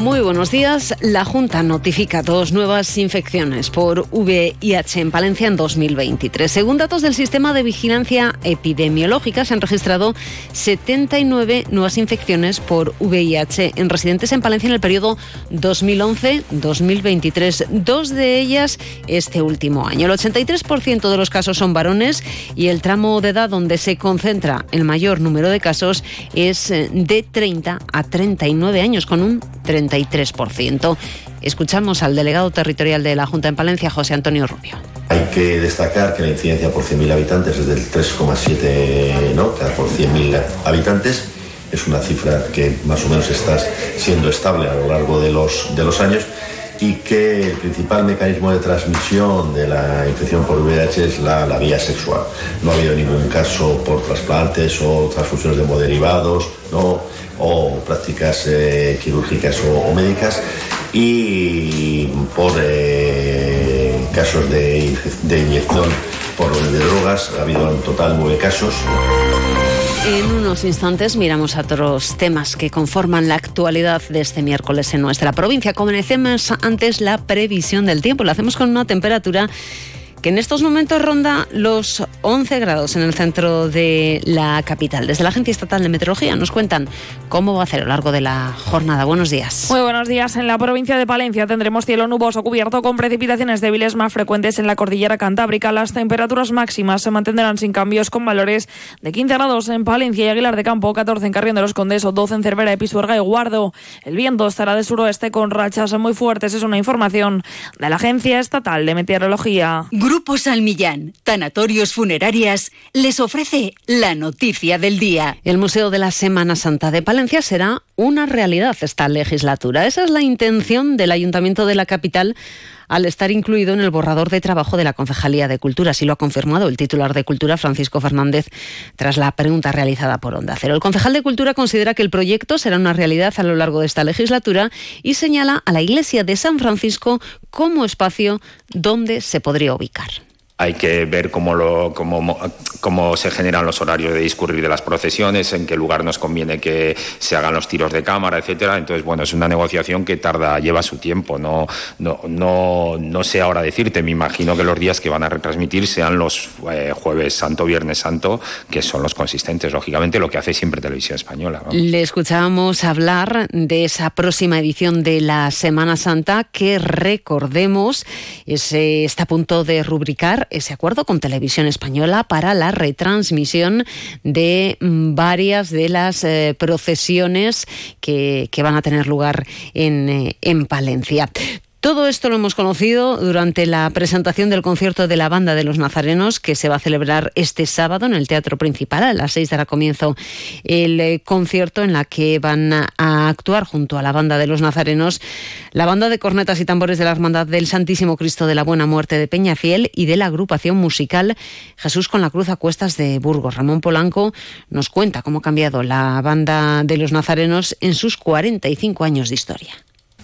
Muy buenos días. La Junta notifica dos nuevas infecciones por VIH en Palencia en 2023. Según datos del Sistema de Vigilancia Epidemiológica, se han registrado 79 nuevas infecciones por VIH en residentes en Palencia en el periodo 2011-2023. Dos de ellas este último año. El 83% de los casos son varones y el tramo de edad donde se concentra el mayor número de casos es eh, de 30 a 39 años, con un 30 Escuchamos al delegado territorial de la Junta en Palencia, José Antonio Rubio. Hay que destacar que la incidencia por 100.000 habitantes es del 3,7 ¿no? por 100.000 habitantes. Es una cifra que más o menos está siendo estable a lo largo de los, de los años y que el principal mecanismo de transmisión de la infección por VIH es la, vía sexual. No ha habido ningún caso por trasplantes o transfusiones de hemoderivados ¿no? o prácticas eh, quirúrgicas o, médicas y por eh, casos de, de inyección por de drogas ha habido en total nueve casos. En unos instantes miramos a otros temas que conforman la actualidad de este miércoles en nuestra provincia. Comencemos antes la previsión del tiempo. Lo hacemos con una temperatura que en estos momentos ronda los 11 grados en el centro de la capital. Desde la Agencia Estatal de Meteorología nos cuentan cómo va a ser a lo largo de la jornada. Buenos días. Muy buenos días. En la provincia de Palencia tendremos cielo nuboso cubierto con precipitaciones débiles más frecuentes en la cordillera cantábrica. Las temperaturas máximas se mantendrán sin cambios con valores de 15 grados en Palencia y Aguilar de Campo, 14 en Carrión de los Condes o 12 en Cervera, Pisuerga y Guardo. El viento estará de suroeste con rachas muy fuertes. Es una información de la Agencia Estatal de Meteorología. Grupo San Millán, Tanatorios Funerarias, les ofrece la noticia del día. El Museo de la Semana Santa de Palencia será una realidad esta legislatura. Esa es la intención del Ayuntamiento de la capital al estar incluido en el borrador de trabajo de la Concejalía de Cultura. Así lo ha confirmado el titular de Cultura, Francisco Fernández, tras la pregunta realizada por Onda Cero. El concejal de Cultura considera que el proyecto será una realidad a lo largo de esta legislatura y señala a la Iglesia de San Francisco como espacio donde se podría ubicar hay que ver cómo, lo, cómo, cómo, se generan los horarios de discurrir de las procesiones, en qué lugar nos conviene que se hagan los tiros de cámara, etcétera. Entonces, bueno, es una negociación que tarda, lleva su tiempo. No, no, no, no sé ahora decirte, me imagino que los días que van a retransmitir sean los eh, jueves santo, viernes santo, que son los consistentes, lógicamente, lo que hace siempre Televisión Española. Le escuchábamos hablar de esa próxima edición de la Semana Santa que recordemos está a punto de rubricar ese acuerdo con Televisión Española para la retransmisión de mm, varias de las eh, procesiones que, van a tener lugar en, eh, en Palencia. Todo esto lo hemos conocido durante la presentación del concierto de la Banda de los Nazarenos que se va a celebrar este sábado en el Teatro Principal. A las seis dará comienzo el eh, concierto en la que van a actuar junto a la Banda de los Nazarenos la Banda de Cornetas y Tambores de la Hermandad del Santísimo Cristo de la Buena Muerte de Peñafiel y de la agrupación musical Jesús con la Cruz a Cuestas de Burgos. Ramón Polanco nos cuenta cómo ha cambiado la Banda de los Nazarenos en sus 45 años de historia.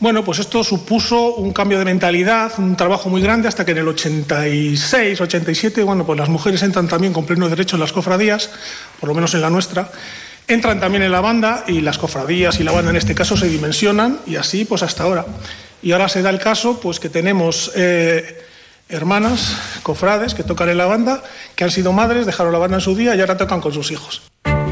Bueno, pues esto supuso un cambio de mentalidad, un trabajo muy grande, hasta que en el 86, 87, bueno, pues las mujeres entran también con pleno derecho en las cofradías, por lo menos en la nuestra, entran también en la banda y las cofradías y la banda en este caso se dimensionan y así pues hasta ahora. Y ahora se da el caso pues que tenemos eh, hermanas, cofrades que tocan en la banda, que han sido madres, dejaron la banda en su día y ahora tocan con sus hijos.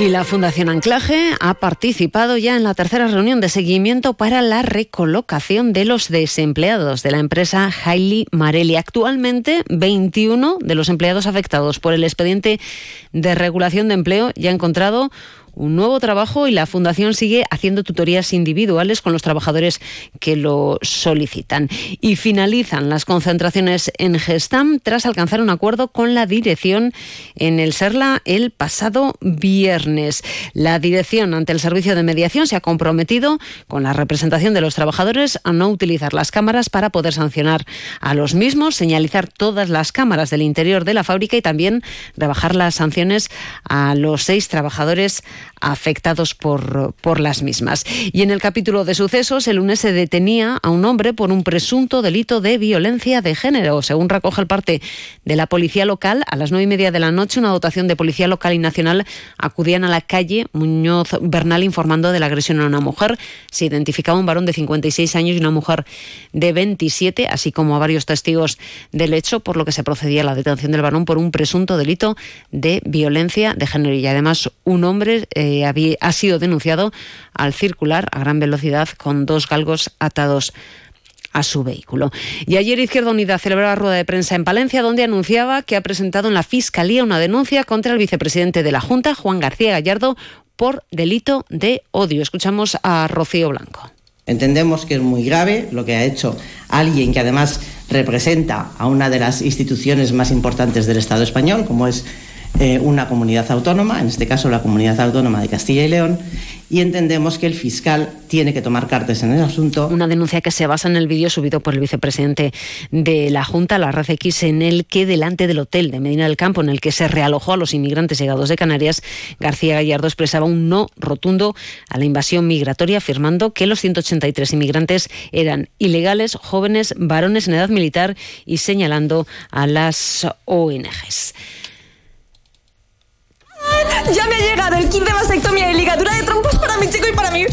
Y la Fundación Anclaje ha participado ya en la tercera reunión de seguimiento para la recolocación de los desempleados de la empresa Hailey Marelli. Actualmente, 21 de los empleados afectados por el expediente de regulación de empleo ya han encontrado un nuevo trabajo y la Fundación sigue haciendo tutorías individuales con los trabajadores que lo solicitan. Y finalizan las concentraciones en Gestam tras alcanzar un acuerdo con la dirección en el Serla el pasado viernes. La dirección ante el servicio de mediación se ha comprometido con la representación de los trabajadores a no utilizar las cámaras para poder sancionar a los mismos, señalizar todas las cámaras del interior de la fábrica y también rebajar las sanciones a los seis trabajadores afectados por, por las mismas. Y en el capítulo de sucesos, el lunes se detenía a un hombre por un presunto delito de violencia de género. Según recoge el parte de la policía local, a las nueve y media de la noche, una dotación de policía local y nacional acudían a la calle Muñoz Bernal informando de la agresión a una mujer. Se identificaba un varón de 56 años y una mujer de 27, así como a varios testigos del hecho, por lo que se procedía a la detención del varón por un presunto delito de violencia de género. Y además, un hombre. Eh, eh, ha sido denunciado al circular a gran velocidad con dos galgos atados a su vehículo. Y ayer Izquierda Unida celebró la rueda de prensa en Palencia, donde anunciaba que ha presentado en la Fiscalía una denuncia contra el vicepresidente de la Junta, Juan García Gallardo, por delito de odio. Escuchamos a Rocío Blanco. Entendemos que es muy grave lo que ha hecho alguien que además representa a una de las instituciones más importantes del Estado español, como es eh, una comunidad autónoma, en este caso la comunidad autónoma de Castilla y León, y entendemos que el fiscal tiene que tomar cartas en el asunto. Una denuncia que se basa en el vídeo subido por el vicepresidente de la Junta, la Red X, en el que delante del hotel de Medina del Campo, en el que se realojó a los inmigrantes llegados de Canarias, García Gallardo expresaba un no rotundo a la invasión migratoria, afirmando que los 183 inmigrantes eran ilegales, jóvenes, varones en edad militar y señalando a las ONGs. Ya me ha llegado el kit de vasectomía y ligadura de trompos para mi chico y para mí.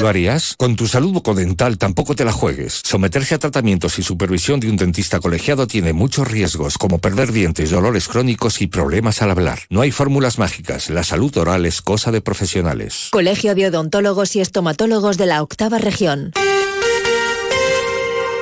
¿Lo harías? Con tu salud bucodental tampoco te la juegues. Someterse a tratamientos y supervisión de un dentista colegiado tiene muchos riesgos, como perder dientes, dolores crónicos y problemas al hablar. No hay fórmulas mágicas. La salud oral es cosa de profesionales. Colegio de Odontólogos y Estomatólogos de la Octava Región.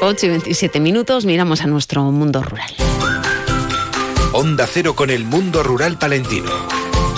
8 y 27 minutos, miramos a nuestro mundo rural. Onda Cero con el mundo rural palentino.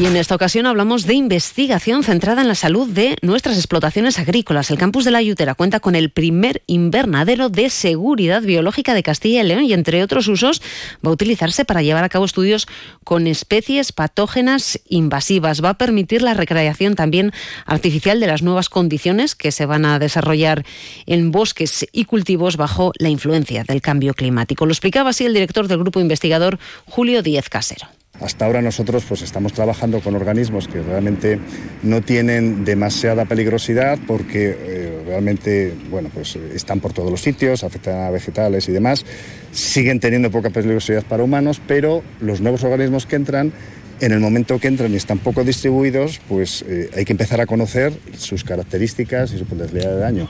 Y en esta ocasión hablamos de investigación centrada en la salud de nuestras explotaciones agrícolas. El campus de la Yutera cuenta con el primer invernadero de seguridad biológica de Castilla y León y entre otros usos va a utilizarse para llevar a cabo estudios con especies patógenas invasivas. Va a permitir la recreación también artificial de las nuevas condiciones que se van a desarrollar en bosques y cultivos bajo la influencia del cambio climático. Lo explicaba así el director del grupo investigador Julio Díez Casero. Hasta ahora nosotros pues estamos trabajando con organismos que realmente no tienen demasiada peligrosidad porque eh, realmente bueno, pues están por todos los sitios, afectan a vegetales y demás, siguen teniendo poca peligrosidad para humanos, pero los nuevos organismos que entran en el momento que entran y están poco distribuidos, pues eh, hay que empezar a conocer sus características y su potencialidad de daño.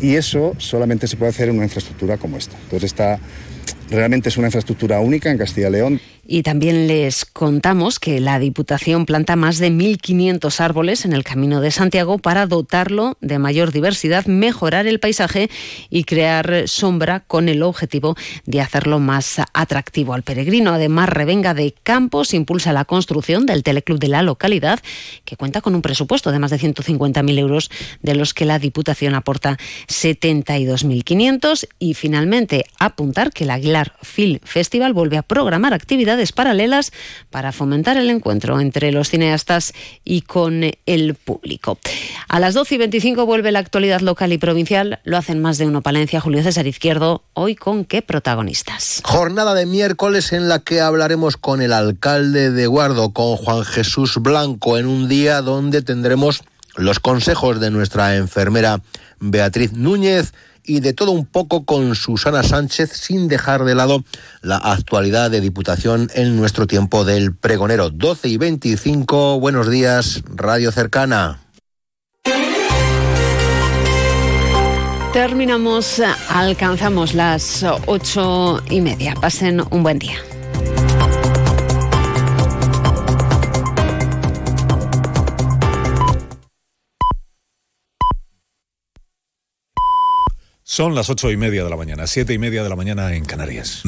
Y eso solamente se puede hacer en una infraestructura como esta. Entonces, esta realmente es una infraestructura única en Castilla y León. Y también les contamos que la Diputación planta más de 1.500 árboles en el Camino de Santiago para dotarlo de mayor diversidad, mejorar el paisaje y crear sombra con el objetivo de hacerlo más atractivo al peregrino. Además, Revenga de Campos impulsa la construcción del teleclub de la localidad, que cuenta con un presupuesto de más de 150.000 euros, de los que la Diputación aporta 72.500. Y finalmente, apuntar que el Aguilar Film Festival vuelve a programar paralelas para fomentar el encuentro entre los cineastas y con el público. A las 12 y 25 vuelve la actualidad local y provincial. Lo hacen más de uno Palencia, Julio César Izquierdo. Hoy con qué protagonistas. Jornada de miércoles en la que hablaremos con el alcalde de Guardo, con Juan Jesús Blanco, en un día donde tendremos los consejos de nuestra enfermera Beatriz Núñez y de todo un poco con Susana Sánchez sin dejar de lado la actualidad de Diputación en nuestro tiempo del pregonero. 12 y 25, buenos días, Radio Cercana. Terminamos, alcanzamos las ocho y media. Pasen un buen día. Son las ocho y media de la mañana, siete y media de la mañana en Canarias.